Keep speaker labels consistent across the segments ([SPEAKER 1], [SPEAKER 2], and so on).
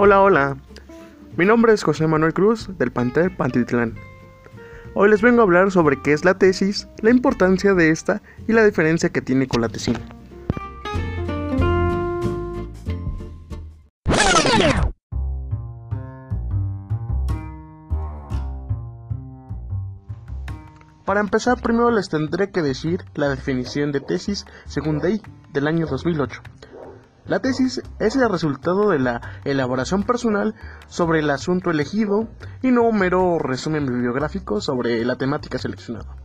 [SPEAKER 1] Hola, hola. Mi nombre es José Manuel Cruz del Panter Pantitlán. Hoy les vengo a hablar sobre qué es la tesis, la importancia de esta y la diferencia que tiene con la tesina. Para empezar, primero les tendré que decir la definición de tesis según Day del año 2008. La tesis es el resultado de la elaboración personal sobre el asunto elegido y no un mero resumen bibliográfico sobre la temática seleccionada,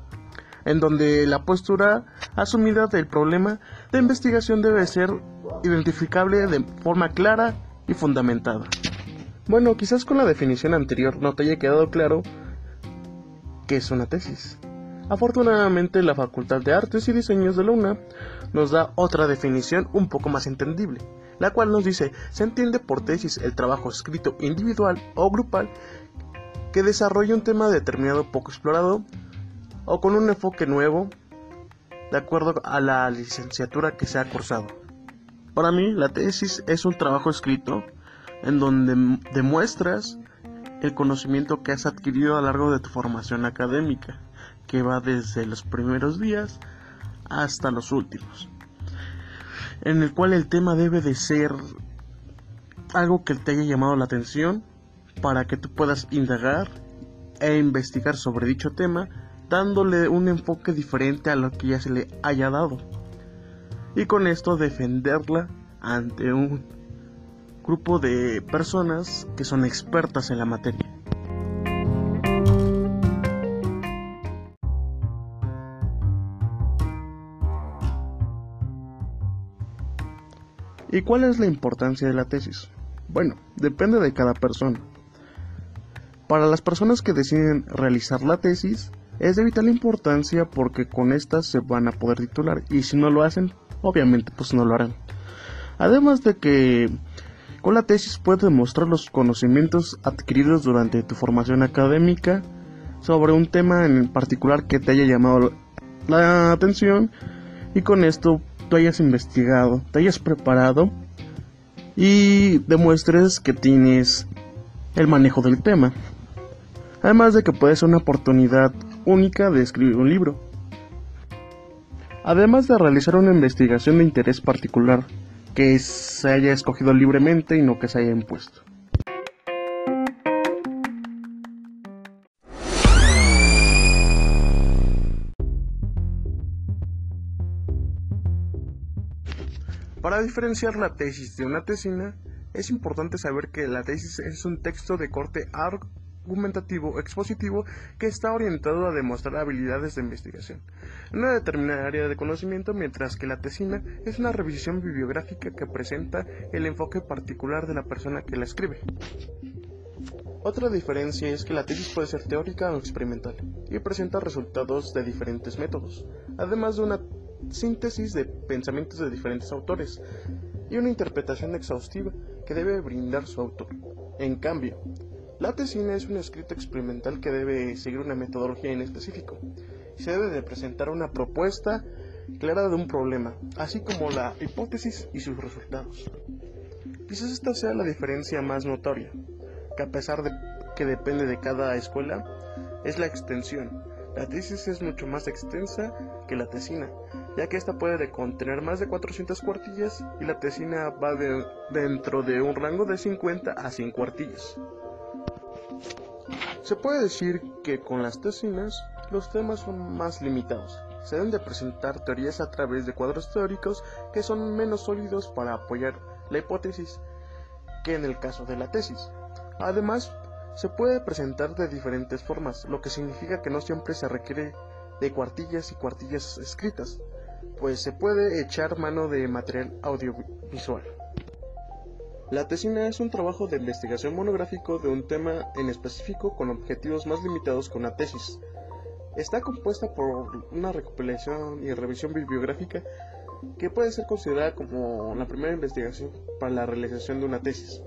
[SPEAKER 1] en donde la postura asumida del problema de investigación debe ser identificable de forma clara y fundamentada. Bueno, quizás con la definición anterior no te haya quedado claro qué es una tesis. Afortunadamente, la Facultad de Artes y Diseños de la UNA nos da otra definición un poco más entendible, la cual nos dice, se entiende por tesis el trabajo escrito individual o grupal que desarrolla un tema determinado poco explorado o con un enfoque nuevo de acuerdo a la licenciatura que se ha cursado. Para mí, la tesis es un trabajo escrito en donde demuestras el conocimiento que has adquirido a lo largo de tu formación académica que va desde los primeros días hasta los últimos, en el cual el tema debe de ser algo que te haya llamado la atención para que tú puedas indagar e investigar sobre dicho tema, dándole un enfoque diferente a lo que ya se le haya dado. Y con esto defenderla ante un grupo de personas que son expertas en la materia. ¿Y cuál es la importancia de la tesis? Bueno, depende de cada persona. Para las personas que deciden realizar la tesis, es de vital importancia porque con estas se van a poder titular y si no lo hacen, obviamente pues no lo harán. Además de que con la tesis puedes demostrar los conocimientos adquiridos durante tu formación académica sobre un tema en particular que te haya llamado la atención y con esto hayas investigado, te hayas preparado y demuestres que tienes el manejo del tema. Además de que puede ser una oportunidad única de escribir un libro. Además de realizar una investigación de interés particular que se haya escogido libremente y no que se haya impuesto. Para diferenciar la tesis de una tesina, es importante saber que la tesis es un texto de corte argumentativo expositivo que está orientado a demostrar habilidades de investigación en una determinada área de conocimiento, mientras que la tesina es una revisión bibliográfica que presenta el enfoque particular de la persona que la escribe. Otra diferencia es que la tesis puede ser teórica o experimental y presenta resultados de diferentes métodos, además de una síntesis de pensamientos de diferentes autores y una interpretación exhaustiva que debe brindar su autor. En cambio, la tesina es un escrito experimental que debe seguir una metodología en específico. Se debe de presentar una propuesta clara de un problema, así como la hipótesis y sus resultados. Quizás esta sea la diferencia más notoria, que a pesar de que depende de cada escuela, es la extensión. La tesis es mucho más extensa que la tesina, ya que esta puede contener más de 400 cuartillas y la tesina va dentro de un rango de 50 a 100 cuartillas. Se puede decir que con las tesinas los temas son más limitados. Se deben de presentar teorías a través de cuadros teóricos que son menos sólidos para apoyar la hipótesis que en el caso de la tesis. Además, se puede presentar de diferentes formas, lo que significa que no siempre se requiere de cuartillas y cuartillas escritas pues se puede echar mano de material audiovisual. La tesina es un trabajo de investigación monográfico de un tema en específico con objetivos más limitados que una tesis. Está compuesta por una recopilación y revisión bibliográfica que puede ser considerada como la primera investigación para la realización de una tesis.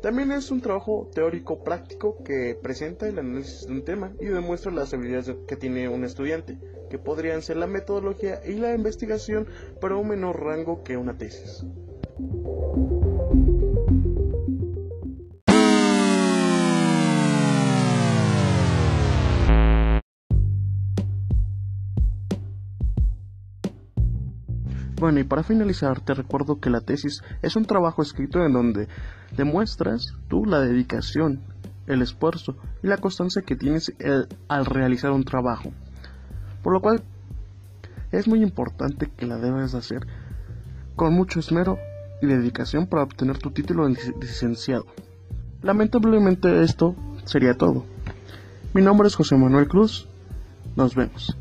[SPEAKER 1] También es un trabajo teórico práctico que presenta el análisis de un tema y demuestra las habilidades que tiene un estudiante que podrían ser la metodología y la investigación para un menor rango que una tesis. Bueno, y para finalizar, te recuerdo que la tesis es un trabajo escrito en donde demuestras tú la dedicación, el esfuerzo y la constancia que tienes el, al realizar un trabajo. Por lo cual es muy importante que la debes hacer con mucho esmero y dedicación para obtener tu título de licenciado. Lamentablemente esto sería todo. Mi nombre es José Manuel Cruz. Nos vemos.